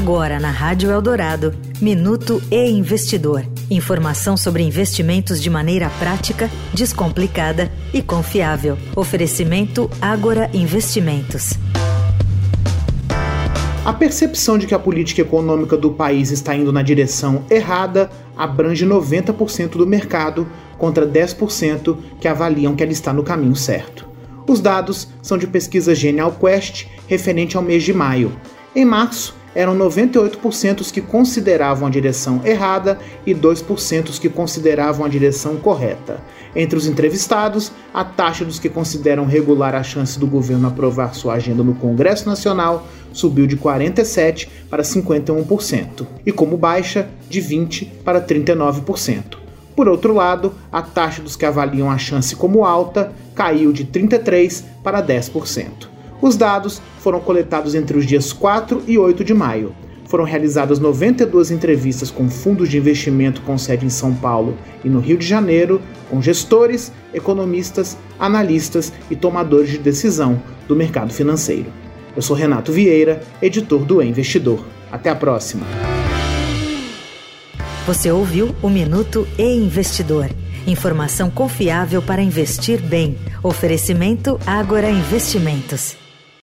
Agora na Rádio Eldorado, Minuto e Investidor. Informação sobre investimentos de maneira prática, descomplicada e confiável. Oferecimento Agora Investimentos. A percepção de que a política econômica do país está indo na direção errada abrange 90% do mercado, contra 10% que avaliam que ela está no caminho certo. Os dados são de pesquisa Genial Quest referente ao mês de maio. Em março, eram 98% os que consideravam a direção errada e 2% os que consideravam a direção correta. Entre os entrevistados, a taxa dos que consideram regular a chance do governo aprovar sua agenda no Congresso Nacional subiu de 47% para 51%, e como baixa, de 20% para 39%. Por outro lado, a taxa dos que avaliam a chance como alta caiu de 33% para 10%. Os dados foram coletados entre os dias 4 e 8 de maio. Foram realizadas 92 entrevistas com fundos de investimento com sede em São Paulo e no Rio de Janeiro, com gestores, economistas, analistas e tomadores de decisão do mercado financeiro. Eu sou Renato Vieira, editor do e Investidor. Até a próxima. Você ouviu o Minuto e Investidor. Informação confiável para investir bem. Oferecimento Agora Investimentos.